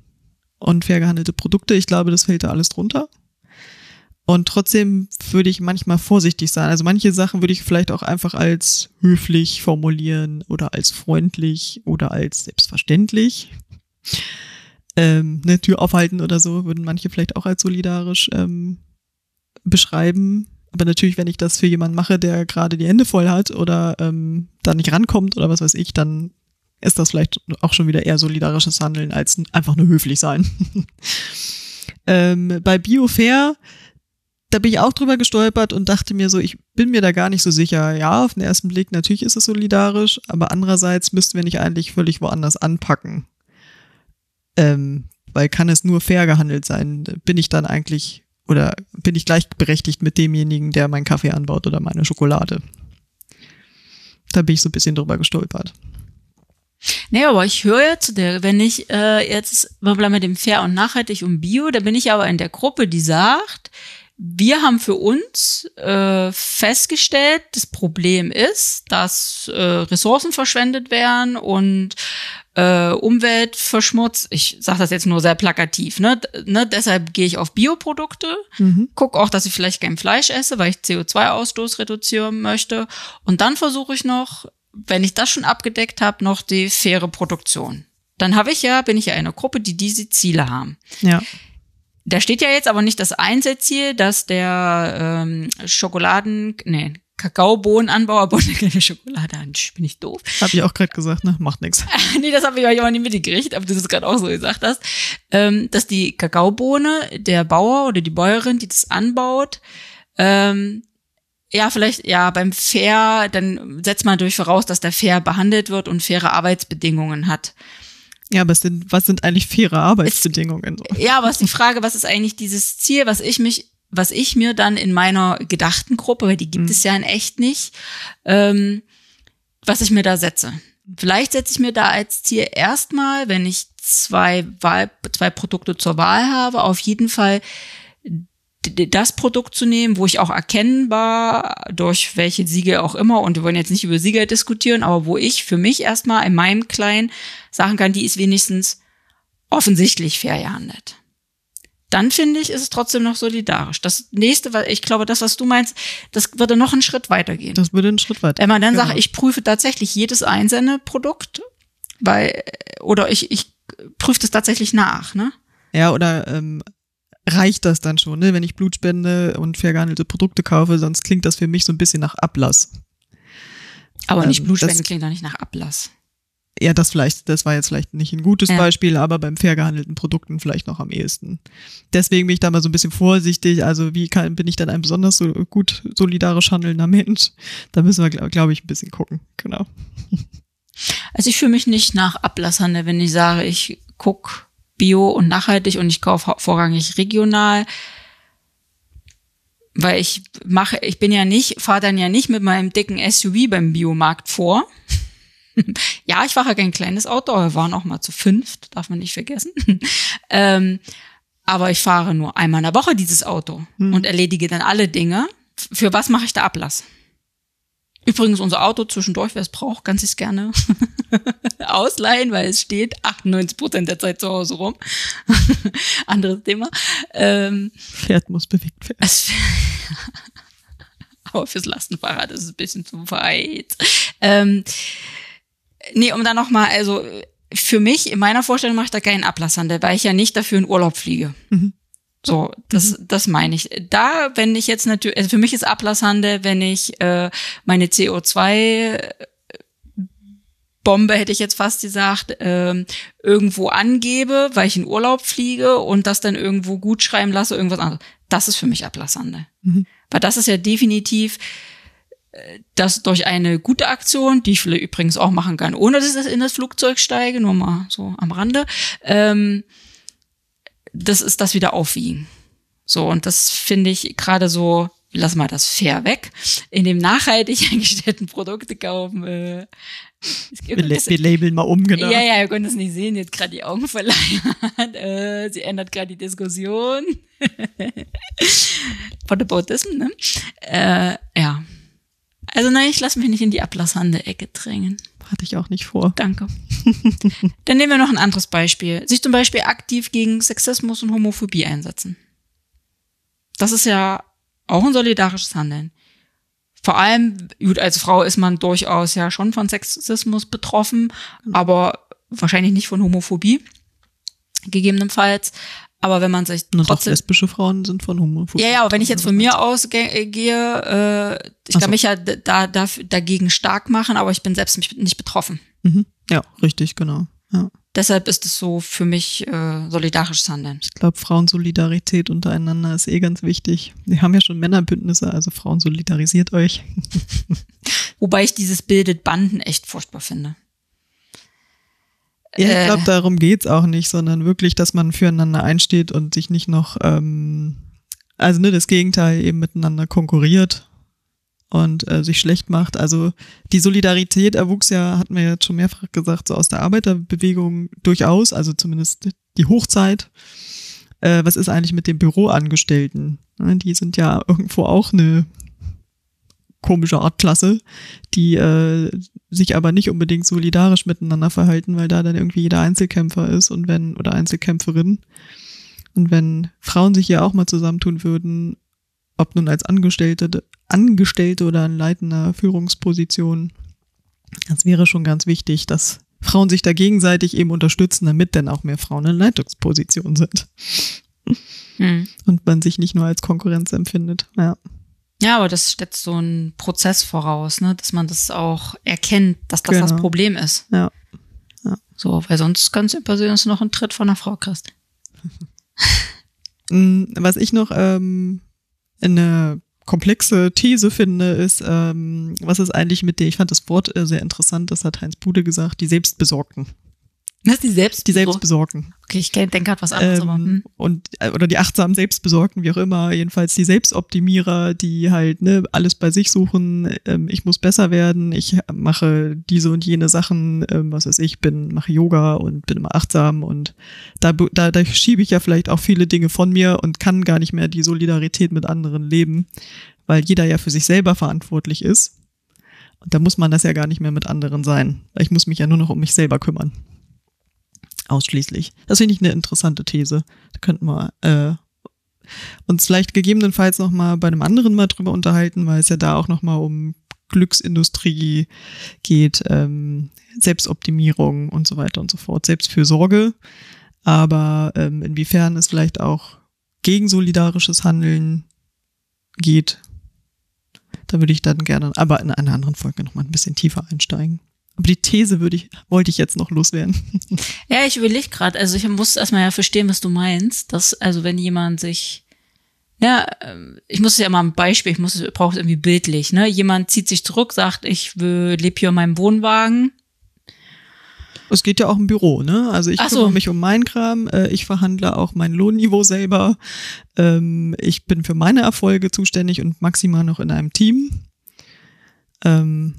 und fair gehandelte Produkte. Ich glaube, das fällt da alles drunter. Und trotzdem würde ich manchmal vorsichtig sein. Also manche Sachen würde ich vielleicht auch einfach als höflich formulieren oder als freundlich oder als selbstverständlich. Ähm, eine Tür aufhalten oder so, würden manche vielleicht auch als solidarisch ähm, beschreiben. Aber natürlich, wenn ich das für jemanden mache, der gerade die Hände voll hat oder ähm, da nicht rankommt oder was weiß ich, dann ist das vielleicht auch schon wieder eher solidarisches Handeln als einfach nur höflich sein. ähm, bei Biofair, da bin ich auch drüber gestolpert und dachte mir so, ich bin mir da gar nicht so sicher. Ja, auf den ersten Blick natürlich ist es solidarisch, aber andererseits müssten wir nicht eigentlich völlig woanders anpacken. Ähm, weil kann es nur fair gehandelt sein? Bin ich dann eigentlich oder bin ich gleichberechtigt mit demjenigen, der meinen Kaffee anbaut oder meine Schokolade? Da bin ich so ein bisschen drüber gestolpert. Nee, aber ich höre ja zu der, wenn ich äh, jetzt, wir bleiben mit dem Fair und Nachhaltig und Bio, da bin ich aber in der Gruppe, die sagt, wir haben für uns äh, festgestellt, das Problem ist, dass äh, Ressourcen verschwendet werden und äh, Umwelt verschmutzt. Ich sage das jetzt nur sehr plakativ. Ne? Ne? Deshalb gehe ich auf Bioprodukte, Mhm. guck auch, dass ich vielleicht kein Fleisch esse, weil ich CO2-Ausstoß reduzieren möchte. Und dann versuche ich noch, wenn ich das schon abgedeckt habe, noch die faire Produktion. Dann habe ich ja, bin ich ja in einer Gruppe, die diese Ziele haben. Ja. Da steht ja jetzt aber nicht das Einzelziel, dass der ähm, Schokoladen, nee, Kakaobohnenanbauer keine Schokolade an. Bin ich doof? Habe ich auch gerade gesagt, ne? Macht nix. nee, das habe ich euch aber nicht mitgekriegt, aber du das gerade auch so gesagt hast, ähm, dass die Kakaobohne, der Bauer oder die Bäuerin, die das anbaut, ähm, ja, vielleicht, ja, beim Fair, dann setzt man durch voraus, dass der fair behandelt wird und faire Arbeitsbedingungen hat. Ja, aber es sind, was sind eigentlich faire Arbeitsbedingungen? So? Ja, aber ist die Frage, was ist eigentlich dieses Ziel, was ich mich, was ich mir dann in meiner gedachten Gruppe, weil die gibt es ja in echt nicht, ähm, was ich mir da setze. Vielleicht setze ich mir da als Ziel erstmal, wenn ich zwei Wahl, zwei Produkte zur Wahl habe, auf jeden Fall das Produkt zu nehmen, wo ich auch erkennbar durch welche Siegel auch immer, und wir wollen jetzt nicht über Siegel diskutieren, aber wo ich für mich erstmal in meinem Kleinen sagen kann, die ist wenigstens offensichtlich fair gehandelt. Dann finde ich, ist es trotzdem noch solidarisch. Das nächste, weil ich glaube, das, was du meinst, das würde noch einen Schritt weitergehen. Das würde einen Schritt weiter. Wenn man dann Genau. sagt, ich prüfe tatsächlich jedes einzelne Produkt, weil, oder ich, ich prüfe das tatsächlich nach, ne? Ja, oder ähm, reicht das dann schon, ne? wenn ich Blut spende und fair gehandelte Produkte kaufe, sonst klingt das für mich so ein bisschen nach Ablass. Aber nicht Ähm, Blutspenden das- klingt doch nicht nach Ablass. ja, das vielleicht, das war jetzt vielleicht nicht ein gutes Ja. Beispiel, aber beim fair gehandelten Produkten vielleicht noch am ehesten. Deswegen bin ich da mal so ein bisschen vorsichtig. Also wie kann, bin ich dann ein besonders so gut solidarisch handelnder Mensch? Da müssen wir, glaube glaub ich, ein bisschen gucken. Genau. Also ich fühle mich nicht nach Ablasshandel, wenn ich sage, ich guck bio und nachhaltig und ich kaufe vorrangig regional. Weil ich mache, ich bin ja nicht, fahre dann ja nicht mit meinem dicken SUV beim Biomarkt vor. ja, ich fahre kein kleines Auto, aber wir waren auch mal zu fünft, darf man nicht vergessen. ähm, aber ich fahre nur einmal in der Woche dieses Auto und erledige dann alle Dinge. Für was mache ich da Ablass? Übrigens, unser Auto zwischendurch, wer es braucht, kann sich gerne ausleihen, weil es steht 98 Prozent der Zeit zu Hause rum. Anderes Thema. Ähm, Pferd muss bewegt werden. aber fürs Lastenfahrrad ist es ein bisschen zu weit. Ähm, nee, um da nochmal, also für mich, in meiner Vorstellung mache ich da keinen Ablasshandel, weil ich ja nicht dafür in Urlaub fliege. Mhm. So, das, das meine ich. Da, wenn ich jetzt natürlich, also für mich ist Ablasshandel, wenn ich äh, meine CO2 Bombe, hätte ich jetzt fast gesagt, ähm, irgendwo angebe, weil ich in Urlaub fliege und das dann irgendwo gut schreiben lasse, irgendwas anderes. Das ist für mich Ablasshandel. Mhm. Weil das ist ja definitiv äh, das durch eine gute Aktion, die ich vielleicht übrigens auch machen kann, ohne dass ich in das Flugzeug steige, nur mal so am Rande, ähm, das ist das wieder aufwiegen. So, und das finde ich gerade so, lass mal das fair weg, in dem nachhaltig eingestellten Produkte kaufen. Äh, Wir, la- wir labeln mal um, genau. ja, ja, ihr könnt es nicht sehen, jetzt gerade die Augen verleiht. äh, sie ändert gerade die Diskussion. Whataboutism, ne? Äh, ja. Also nein, ich lasse mich nicht in die Ablasshandel-Ecke drängen. Hatte ich auch nicht vor. Danke. Dann nehmen wir noch ein anderes Beispiel. Sich zum Beispiel aktiv gegen Sexismus und Homophobie einsetzen. Das ist ja auch ein solidarisches Handeln. Vor allem, gut, als Frau ist man durchaus ja schon von Sexismus betroffen, aber wahrscheinlich nicht von Homophobie, gegebenenfalls. Aber wenn man sich Nur doch trotzdem lesbische Frauen sind von Homophobie. ja, ja, aber wenn ich jetzt von mir ausgehe, äh, ich Ach kann so. mich ja da, da, dagegen stark machen, aber ich bin selbst nicht betroffen. Mhm. Ja, richtig, genau. Ja. Deshalb ist es so für mich äh, solidarisches Handeln. Ich glaube, Frauensolidarität untereinander ist eh ganz wichtig. Wir haben ja schon Männerbündnisse, also Frauen solidarisiert euch. Wobei ich dieses bildet Banden echt furchtbar finde. Ja, ich Äh. glaube, darum geht's auch nicht, sondern wirklich, dass man füreinander einsteht und sich nicht noch, ähm, also ne, das Gegenteil eben miteinander konkurriert und äh, sich schlecht macht. Also die Solidarität erwuchs ja, hatten wir jetzt schon mehrfach gesagt, so aus der Arbeiterbewegung durchaus, also zumindest die Hochzeit. Äh, was ist eigentlich mit den Büroangestellten? Ne, die sind ja irgendwo auch eine komische Artklasse, die äh, sich aber nicht unbedingt solidarisch miteinander verhalten, weil da dann irgendwie jeder Einzelkämpfer ist und wenn, oder Einzelkämpferin. Und wenn Frauen sich hier auch mal zusammentun würden, ob nun als Angestellte, Angestellte oder in leitender Führungsposition, das wäre schon ganz wichtig, dass Frauen sich da gegenseitig eben unterstützen, damit dann auch mehr Frauen in Leitungspositionen sind Hm. und man sich nicht nur als Konkurrenz empfindet. Ja. Ja, aber das stellt so einen Prozess voraus, ne, dass man das auch erkennt, dass das das Genau. Problem ist. Ja. So, weil sonst kann es ja passieren, dass du noch einen Tritt von einer Frau kriegst. Mm, Was ich noch ähm, eine komplexe These finde, ist, ähm, was ist eigentlich mit der, ich fand das Wort äh, sehr interessant, das hat Heinz Bude gesagt, die Selbstbesorgten. Das ist die selbst Die Selbstbesorgten. Okay, ich denke gerade was anderes, aber Ähm, hm. und, äh, oder die achtsamen Selbstbesorgten, wie auch immer, jedenfalls die Selbstoptimierer, die halt ne, alles bei sich suchen, ähm, ich muss besser werden, ich mache diese und jene Sachen, ähm, was weiß ich, bin, mache Yoga und bin immer achtsam und da, da, da schiebe ich ja vielleicht auch viele Dinge von mir und kann gar nicht mehr die Solidarität mit anderen leben, weil jeder ja für sich selber verantwortlich ist. Und da muss man das ja gar nicht mehr mit anderen sein. Ich muss mich ja nur noch um mich selber kümmern ausschließlich. Das finde ich eine interessante These. Da könnten wir äh, uns vielleicht gegebenenfalls noch mal bei einem anderen mal drüber unterhalten, weil es ja da auch noch mal um Glücksindustrie geht, ähm, Selbstoptimierung und so weiter und so fort, Selbstfürsorge. Aber ähm, inwiefern es vielleicht auch gegen solidarisches Handeln geht, da würde ich dann gerne, aber in einer anderen Folge noch mal ein bisschen tiefer einsteigen. Aber die These würde ich, wollte ich jetzt noch loswerden. Ja, ich überlege gerade, also ich muss erstmal ja verstehen, was du meinst, dass, also wenn jemand sich, ja, ähm, ich muss es ja mal ein Beispiel, ich muss es, brauche es irgendwie bildlich, ne? Jemand zieht sich zurück, sagt, ich lebe hier in meinem Wohnwagen. Es geht ja auch im Büro, ne? Also ich Ach so. kümmere mich um meinen Kram, äh, ich verhandle auch mein Lohnniveau selber. Ähm, ich bin für meine Erfolge zuständig und maximal noch in einem Team. Ähm,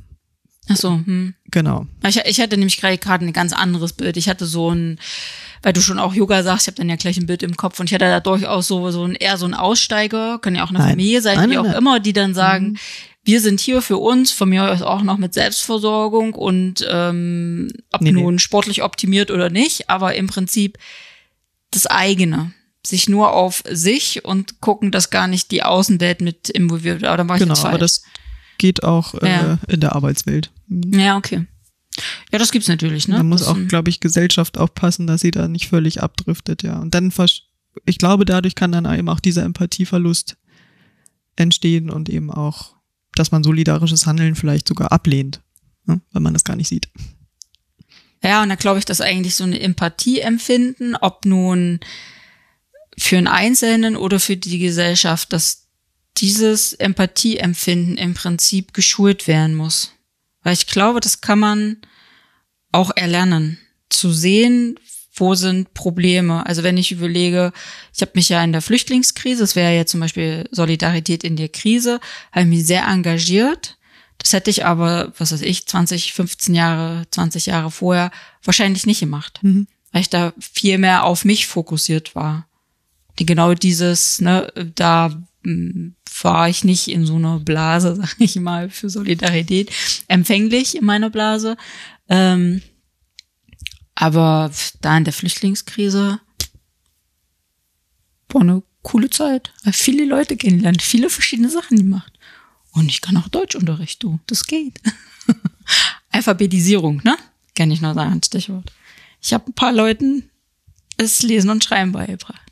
Ach so, hm. genau. Ich, ich hatte nämlich gerade gerade ein ganz anderes Bild. Ich hatte so ein, weil du schon auch Yoga sagst, ich habe dann ja gleich ein Bild im Kopf und ich hatte da durchaus so, so ein eher so ein Aussteiger, kann ja auch eine Nein. Familie sein, Nein, wie nein, auch immer, die dann sagen, wir sind hier für uns, von mir aus auch noch mit Selbstversorgung und ähm, ob Nee, nee. nun sportlich optimiert oder nicht, aber im Prinzip das eigene. Sich nur auf sich und gucken, dass gar nicht die Außenwelt mit involviert wird. Aber dann war ich Genau, aber das geht auch äh, Ja. in der Arbeitswelt. Mhm. Ja, okay. Ja, das gibt's natürlich, ne? Da muss Das, auch, glaube ich, Gesellschaft aufpassen, dass sie da nicht völlig abdriftet, ja. Und dann, versch- ich glaube, dadurch kann dann eben auch dieser Empathieverlust entstehen und eben auch, dass man solidarisches Handeln vielleicht sogar ablehnt, ne, wenn man das gar nicht sieht. Ja, und da glaube ich, dass eigentlich so eine Empathie empfinden, ob nun für einen Einzelnen oder für die Gesellschaft, dass dieses Empathieempfinden im Prinzip geschult werden muss. Weil ich glaube, das kann man auch erlernen, zu sehen, wo sind Probleme. Also wenn ich überlege, ich habe mich ja in der Flüchtlingskrise, das wäre ja zum Beispiel Solidarität in der Krise, habe ich mich sehr engagiert. Das hätte ich aber, was weiß ich, 20, 15 Jahre, 20 Jahre vorher wahrscheinlich nicht gemacht, Mhm. weil ich da viel mehr auf mich fokussiert war. Die genau dieses, ne, da war ich nicht in so einer Blase, sag ich mal, für Solidarität empfänglich in meiner Blase. Ähm, aber da in der Flüchtlingskrise war eine coole Zeit. Viele Leute kennengelernt, viele verschiedene Sachen gemacht. Und ich kann auch Deutschunterricht, du. Das geht. Alphabetisierung, ne? Kann ich noch sagen, Stichwort. Ich habe ein paar Leuten das Lesen und Schreiben beigebracht.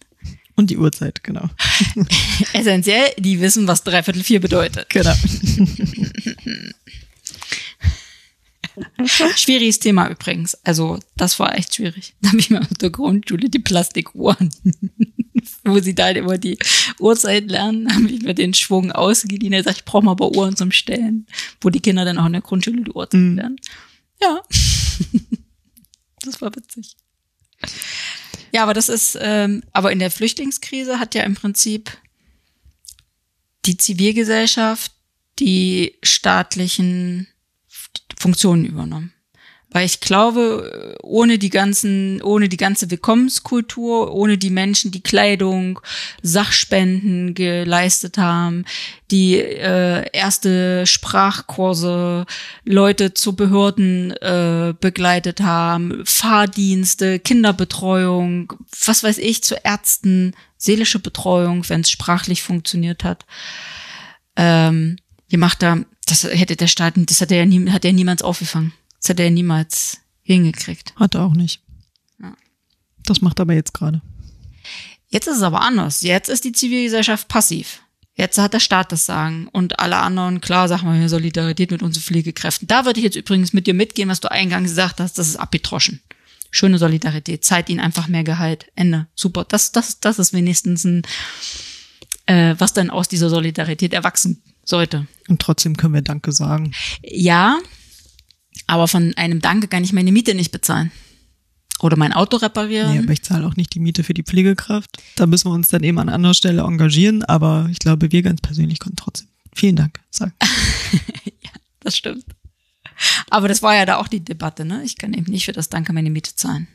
Und die Uhrzeit, genau. Essentiell, die wissen, was dreiviertel vier bedeutet. Genau. Schwieriges Thema übrigens. Also, das war echt schwierig. Da habe ich mir auf der Grundschule die Plastikuhren, wo sie da immer die Uhrzeit lernen, habe ich mir den Schwung ausgeliehen. Er sagt, ich brauche mal aber Uhren zum Stellen, wo die Kinder dann auch in der Grundschule die Uhrzeit Mhm. lernen. Ja. das war witzig. Ja, aber das ist, ähm, aber in der Flüchtlingskrise hat ja im Prinzip die Zivilgesellschaft die staatlichen Funktionen übernommen. Weil ich glaube, ohne die ganzen, ohne die ganze Willkommenskultur, ohne die Menschen, die Kleidung, Sachspenden geleistet haben, die äh, erste Sprachkurse, Leute zu Behörden äh, begleitet haben, Fahrdienste, Kinderbetreuung, was weiß ich, zu Ärzten, seelische Betreuung, wenn es sprachlich funktioniert hat. Ähm, gemacht haben, das hätte der Staat, das hat ja nie, hat er niemals aufgefangen. Das hat er niemals hingekriegt. Hat er auch nicht. Ja. Das macht er aber jetzt gerade. Jetzt ist es aber anders. Jetzt ist die Zivilgesellschaft passiv. Jetzt hat der Staat das Sagen und alle anderen, klar, sagen wir hier Solidarität mit unseren Pflegekräften. Da würde ich jetzt übrigens mit dir mitgehen, was du eingangs gesagt hast, das ist abgetroschen. Schöne Solidarität, zahlt ihnen einfach mehr Gehalt. Ende. Super. Das, das, das ist wenigstens ein, äh, was dann aus dieser Solidarität erwachsen sollte. Und trotzdem können wir Danke sagen. Ja, aber von einem Danke kann ich meine Miete nicht bezahlen. Oder mein Auto reparieren. Nee, aber ich zahle auch nicht die Miete für die Pflegekraft. Da müssen wir uns dann eben an anderer Stelle engagieren, aber ich glaube, wir ganz persönlich können trotzdem. Vielen Dank sagen. Das stimmt. Aber das war ja da auch die Debatte, ne? Ich kann eben nicht für das Danke meine Miete zahlen.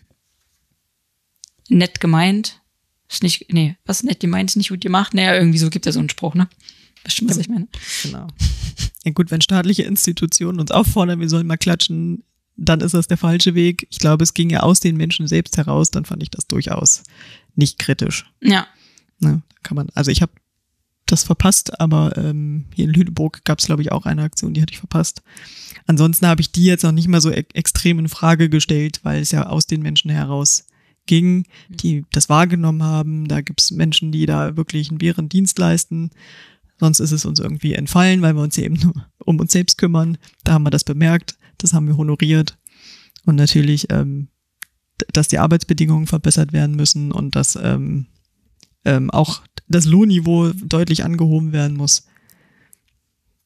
Nett gemeint. Ist nicht, nee, was nett gemeint ist nicht gut gemacht. Naja, irgendwie so gibt es ja so einen Spruch, ne? Weißt du, was ich meine? Genau. Ja gut, wenn staatliche Institutionen uns auffordern, wir sollen mal klatschen, dann ist das der falsche Weg. Ich glaube, es ging ja aus den Menschen selbst heraus, dann fand ich das durchaus nicht kritisch. Ja. Ne? Kann man, also ich habe das verpasst, aber ähm, hier in Lüneburg gab es, glaube ich, auch eine Aktion, die hatte ich verpasst. Ansonsten habe ich die jetzt noch nicht mal so e extrem in Frage gestellt, weil es ja aus den Menschen heraus ging, die das wahrgenommen haben. Da gibt es Menschen, die da wirklich einen Bärendienst leisten. Sonst ist es uns irgendwie entfallen, weil wir uns eben nur um uns selbst kümmern. Da haben wir das bemerkt. Das haben wir honoriert. Und natürlich, ähm, dass die Arbeitsbedingungen verbessert werden müssen und dass ähm, ähm, auch das Lohnniveau deutlich angehoben werden muss.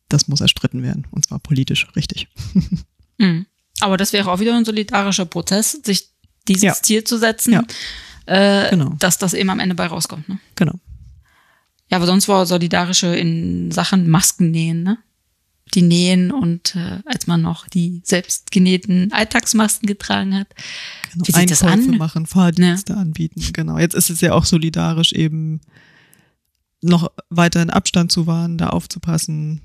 Das muss erstritten werden. Und zwar politisch, richtig. Mhm. Aber das wäre auch wieder ein solidarischer Prozess, sich dieses Ja. Ziel zu setzen, Ja. äh, Genau. dass das eben am Ende bei rauskommt. Ne? Genau. Ja, aber sonst war solidarische in Sachen Masken nähen, ne? Die nähen und äh, als man noch die selbst genähten Alltagsmasken getragen hat. genau. Wie sieht das an? machen, Fahrdienste anbieten. Genau. Jetzt ist es ja auch solidarisch eben noch weiterhin Abstand zu wahren, da aufzupassen.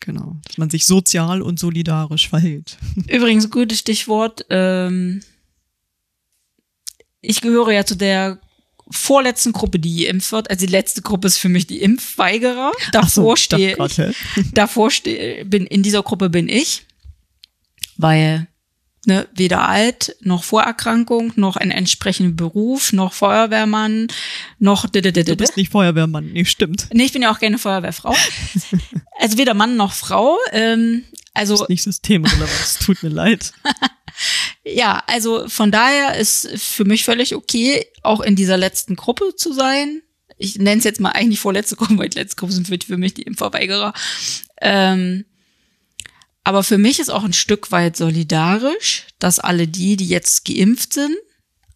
Genau. Dass man sich sozial und solidarisch verhält. Übrigens, gutes Stichwort. Ähm, ich gehöre ja zu der vorletzten Gruppe, die geimpft wird. Also die letzte Gruppe ist für mich die Impfweigerer. Davor dachte stehe ich. hä? Davor stehe, bin, in dieser Gruppe bin ich, weil ne, weder alt, noch Vorerkrankung, noch ein entsprechender Beruf, noch Feuerwehrmann, noch Du bist nicht Feuerwehrmann. Nee, stimmt. Nee, ich bin ja auch keine Feuerwehrfrau. also weder Mann noch Frau. Ähm, also Nicht systemrelevant. Es tut mir leid. ja, also von daher ist für mich völlig okay, auch in dieser letzten Gruppe zu sein. Ich nenne es jetzt mal eigentlich vorletzte Gruppe, weil die letzte Gruppe sind für, mich die Impfverweigerer. Ähm, aber für mich ist auch ein Stück weit solidarisch, dass alle die, die jetzt geimpft sind,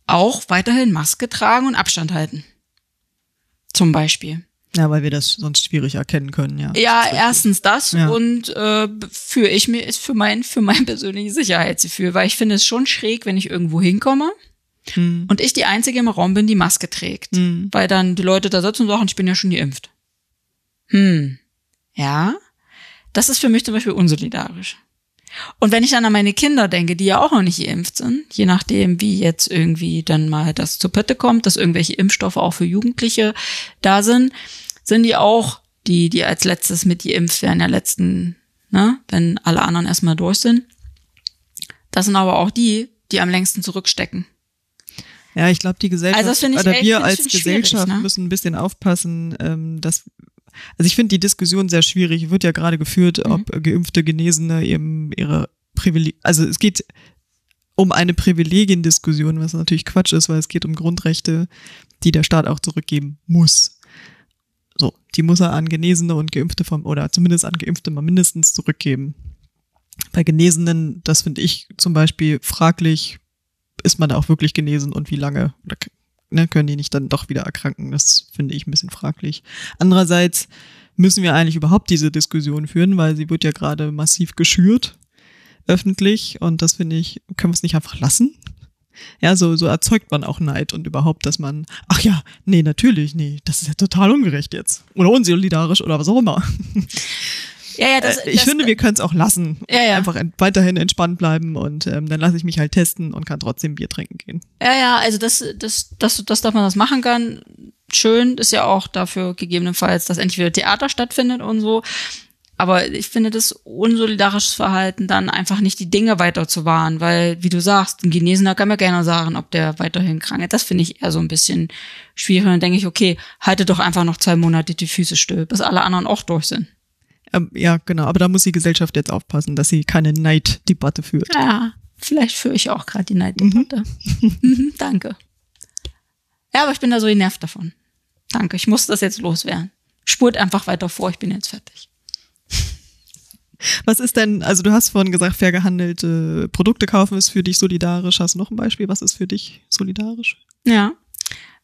auch weiterhin Maske tragen und Abstand halten. Zum Beispiel. Ja, weil wir das sonst schwierig erkennen können, ja. Ja, erstens das Ja. und äh, für ich mir ist für mein für mein persönliches Sicherheitsgefühl, weil ich finde es schon schräg, wenn ich irgendwo hinkomme Hm. und ich die einzige im Raum bin, die Maske trägt, Hm. weil dann die Leute da sitzen und sagen, ich bin ja schon geimpft. Hm, ja, das ist für mich zum Beispiel unsolidarisch. Und wenn ich dann an meine Kinder denke, die ja auch noch nicht geimpft sind, je nachdem, wie jetzt irgendwie dann mal das zur Pötte kommt, dass irgendwelche Impfstoffe auch für Jugendliche da sind, sind die auch die, die als letztes mit geimpft werden, der letzten, ne, wenn alle anderen erstmal durch sind. Das sind aber auch die, die am längsten zurückstecken. Ja, ich glaube, die Gesellschaft Also das finde ich oder wir als Gesellschaft ne? müssen ein bisschen aufpassen, ähm, dass also ich finde die Diskussion sehr schwierig. Wird ja gerade geführt, Mhm. ob geimpfte Genesene eben ihre Privileg also es geht um eine Privilegiendiskussion, was natürlich Quatsch ist, weil es geht um Grundrechte, die der Staat auch zurückgeben muss. So, die muss er an Genesene und Geimpfte vom oder zumindest an Geimpfte mal mindestens zurückgeben. Bei Genesenen, das finde ich zum Beispiel fraglich, ist man da auch wirklich genesen und wie lange? Ne, können die nicht dann doch wieder erkranken? Das finde ich ein bisschen fraglich. Andererseits müssen wir eigentlich überhaupt diese Diskussion führen, weil sie wird ja gerade massiv geschürt öffentlich und das finde ich, können wir es nicht einfach lassen? Ja, so, so erzeugt man auch Neid und überhaupt, dass man, ach ja, nee, natürlich, nee, das ist ja total ungerecht jetzt. Oder unsolidarisch oder was auch immer. Ja, ja, das, Äh, ich das, finde, wir können es auch lassen. Ja, ja. Einfach weiterhin entspannt bleiben und ähm, dann lasse ich mich halt testen und kann trotzdem Bier trinken gehen. Ja, ja, also das, das, das, das, dass man das machen kann, schön, ist ja auch dafür gegebenenfalls, dass endlich wieder Theater stattfindet und so. Aber ich finde das unsolidarisches Verhalten, dann einfach nicht die Dinge weiter zu wahren, weil, wie du sagst, ein Genesener kann mir gerne sagen, ob der weiterhin krank ist. Das finde ich eher so ein bisschen schwierig. Und dann denke ich, okay, halte doch einfach noch zwei Monate die Füße still, bis alle anderen auch durch sind. Ähm, ja, genau. Aber da muss die Gesellschaft jetzt aufpassen, dass sie keine Neiddebatte führt. Ja, vielleicht führe ich auch gerade die Neiddebatte. Mhm, danke. Ja, aber ich bin da so genervt davon. Danke, ich muss das jetzt loswerden. Spurt einfach weiter vor, ich bin jetzt fertig. Was ist denn, also du hast vorhin gesagt, fair gehandelte Produkte kaufen ist für dich solidarisch. Hast du noch ein Beispiel? Was ist für dich solidarisch? Ja.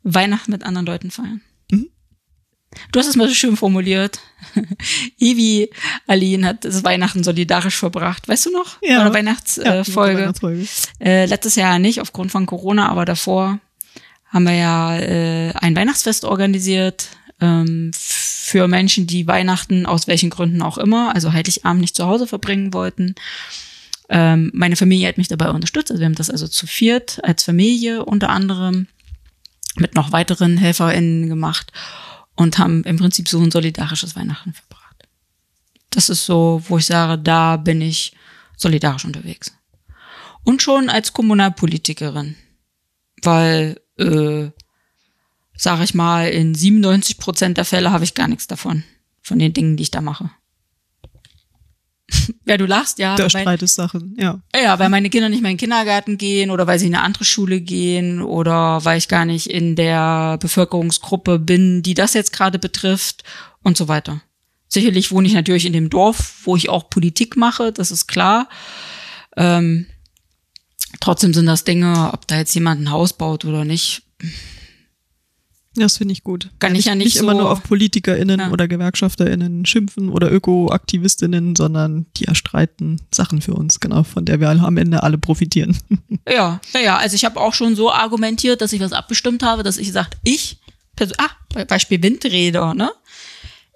Weihnachten mit anderen Leuten feiern. Mhm. Du hast es mal so schön formuliert. Ivi Aline hat das Weihnachten solidarisch verbracht. Weißt du noch? Ja. Oder Weihnachtsfolge. Ja, Äh. Weihnachtsfolge. Äh, letztes Jahr nicht aufgrund von Corona, aber davor haben wir ja äh, ein Weihnachtsfest organisiert ähm, für Menschen, die Weihnachten aus welchen Gründen auch immer, also Heiligabend nicht zu Hause verbringen wollten. Ähm, meine Familie hat mich dabei unterstützt. Also wir haben das also zu viert als Familie unter anderem mit noch weiteren HelferInnen gemacht und haben im Prinzip so ein solidarisches Weihnachten verbracht. Das ist so, wo ich sage, da bin ich solidarisch unterwegs. Und schon als Kommunalpolitikerin, weil, äh, sage ich mal, in 97 Prozent der Fälle habe ich gar nichts davon, von den Dingen, die ich da mache. Ja, du lachst, ja. Der Streit ist Sachen, ja. Ja, weil meine Kinder nicht mehr in den Kindergarten gehen oder weil sie in eine andere Schule gehen oder weil ich gar nicht in der Bevölkerungsgruppe bin, die das jetzt gerade betrifft und so weiter. Sicherlich wohne ich natürlich in dem Dorf, wo ich auch Politik mache, das ist klar. Ähm, trotzdem sind das Dinge, ob da jetzt jemand ein Haus baut oder nicht. Das finde ich gut. Kann ich ja nicht Nicht immer so- nur auf PolitikerInnen Ja. oder GewerkschafterInnen schimpfen oder ÖkoaktivistInnen, sondern die erstreiten Sachen für uns, genau, von der wir am Ende alle profitieren. Ja, ja, ja. Also ich habe auch schon so argumentiert, dass ich was abgestimmt habe, dass ich gesagt, ich, ah, Be- Beispiel Windräder, ne?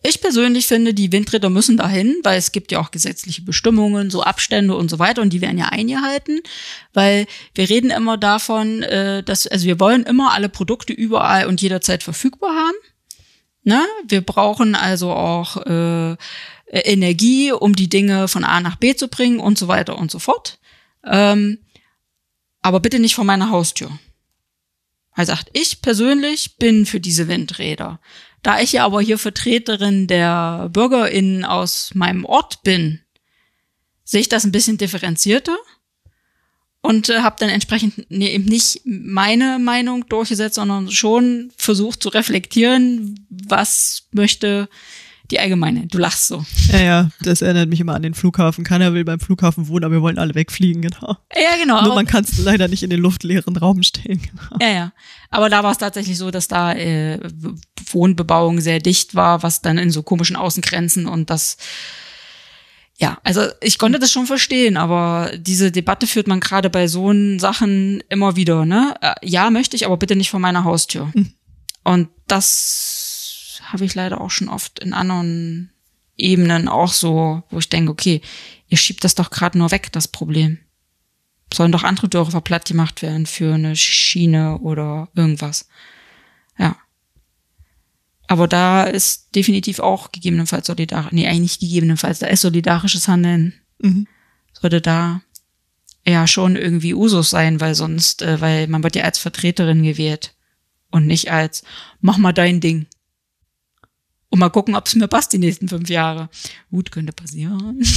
Ich persönlich finde, die Windräder müssen dahin, weil es gibt ja auch gesetzliche Bestimmungen, so Abstände und so weiter, und die werden ja eingehalten, weil wir reden immer davon, äh, dass, also wir wollen immer alle Produkte überall und jederzeit verfügbar haben. Ne? Wir brauchen also auch äh, Energie, um die Dinge von A nach B zu bringen und so weiter und so fort. Ähm, aber bitte nicht vor meiner Haustür. Er sagt, ich persönlich bin für diese Windräder. Da ich ja aber hier Vertreterin der BürgerInnen aus meinem Ort bin, sehe ich das ein bisschen differenzierter und äh, habe dann entsprechend nee, eben nicht meine Meinung durchgesetzt, sondern schon versucht zu reflektieren, was möchte die allgemeine. Du lachst so. ja, ja, das erinnert mich immer an den Flughafen. Keiner will beim Flughafen wohnen, aber wir wollen alle wegfliegen, genau. Ja, genau. Nur man kann es leider nicht in den luftleeren Raum stellen. Genau. Ja, ja. Aber da war es tatsächlich so, dass da äh, Wohnbebauung sehr dicht war, was dann in so komischen Außengrenzen und das ja, also ich konnte das schon verstehen, aber diese Debatte führt man gerade bei so Sachen immer wieder, ne? Äh, Ja, möchte ich, aber bitte nicht vor meiner Haustür. Und das habe ich leider auch schon oft in anderen Ebenen auch so, wo ich denke, okay, ihr schiebt das doch gerade nur weg, das Problem sollen doch andere Dörfer platt gemacht werden für eine Schiene oder irgendwas. Ja. Aber da ist definitiv auch gegebenenfalls solidarisch, nee, eigentlich gegebenenfalls, da ist solidarisches Handeln, Mhm. sollte da ja schon irgendwie Usus sein, weil sonst, äh, weil man wird ja als Vertreterin gewählt und nicht als, mach mal dein Ding. Und mal gucken, ob es mir passt die nächsten fünf Jahre. Gut, könnte passieren.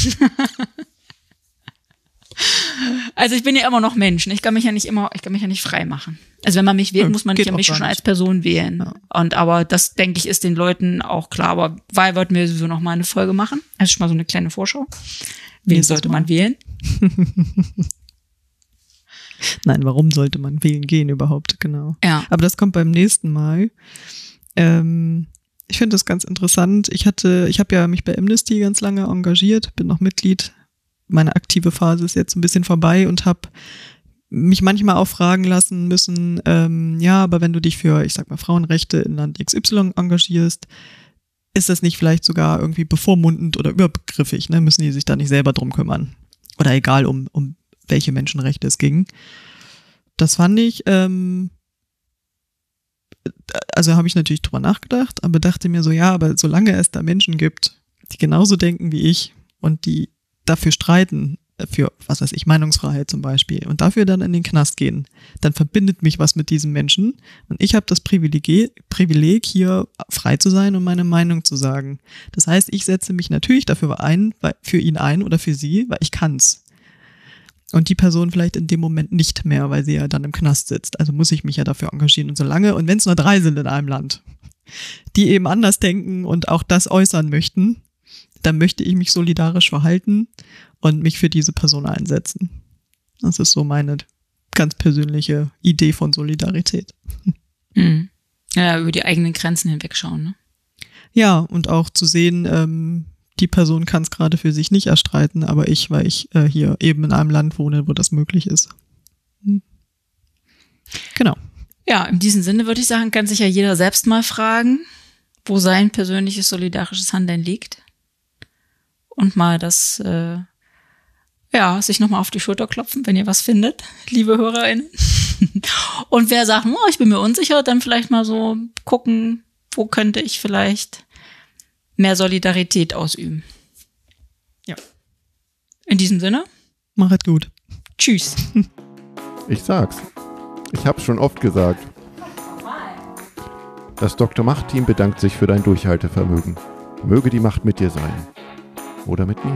Also ich bin ja immer noch Mensch. ne? Ich kann mich ja nicht immer, ich kann mich ja nicht frei machen. Also wenn man mich wählt, Ja, muss man ja mich schon nicht. als Person wählen. Ja. Und aber das denke ich ist den Leuten auch klar. Aber weil wollten wir sowieso noch mal eine Folge machen. Also schon mal so eine kleine Vorschau. Wen Nächstes sollte Mal. man wählen? Nein, warum sollte man wählen gehen überhaupt? Genau. Ja. Aber das kommt beim nächsten Mal. Ähm, ich finde das ganz interessant. Ich hatte, ich habe ja mich bei Amnesty ganz lange engagiert, bin noch Mitglied. Meine aktive Phase ist jetzt ein bisschen vorbei und habe mich manchmal auch fragen lassen müssen, ähm, ja, aber wenn du dich für, ich sag mal, Frauenrechte in Land XY engagierst, ist das nicht vielleicht sogar irgendwie bevormundend oder übergriffig? Ne? Müssen die sich da nicht selber drum kümmern? Oder egal, um, um welche Menschenrechte es ging. Das fand ich, ähm, also habe ich natürlich drüber nachgedacht, aber dachte mir so, ja, aber solange es da Menschen gibt, die genauso denken wie ich und die dafür streiten, äh, für, was weiß ich, Meinungsfreiheit zum Beispiel, und dafür dann in den Knast gehen, dann verbindet mich was mit diesen Menschen und ich habe das Privileg, Privileg, hier frei zu sein und meine Meinung zu sagen. Das heißt, ich setze mich natürlich dafür ein, für ihn ein oder für sie, weil ich kann's. Und die Person vielleicht in dem Moment nicht mehr, weil sie ja dann im Knast sitzt. Also muss ich mich ja dafür engagieren. Und solange, und wenn es nur drei sind in einem Land, die eben anders denken und auch das äußern möchten, dann möchte ich mich solidarisch verhalten und mich für diese Person einsetzen. Das ist so meine ganz persönliche Idee von Solidarität. Mhm. Ja, über die eigenen Grenzen hinwegschauen. Ne? Ja, und auch zu sehen, ähm, die Person kann es gerade für sich nicht erstreiten, aber ich, weil ich äh, hier eben in einem Land wohne, wo das möglich ist. Hm. Genau. Ja, in diesem Sinne würde ich sagen, kann sich ja jeder selbst mal fragen, wo sein persönliches solidarisches Handeln liegt. Und mal das, äh, ja, sich nochmal auf die Schulter klopfen, wenn ihr was findet, liebe HörerInnen. Und wer sagt, oh, ich bin mir unsicher, dann vielleicht mal so gucken, wo könnte ich vielleicht mehr Solidarität ausüben. Ja. In diesem Sinne, Machet gut. tschüss. Ich sag's. Ich hab's schon oft gesagt. Das Dr. Macht-Team bedankt sich für dein Durchhaltevermögen. Möge die Macht mit dir sein. Oder mit mir.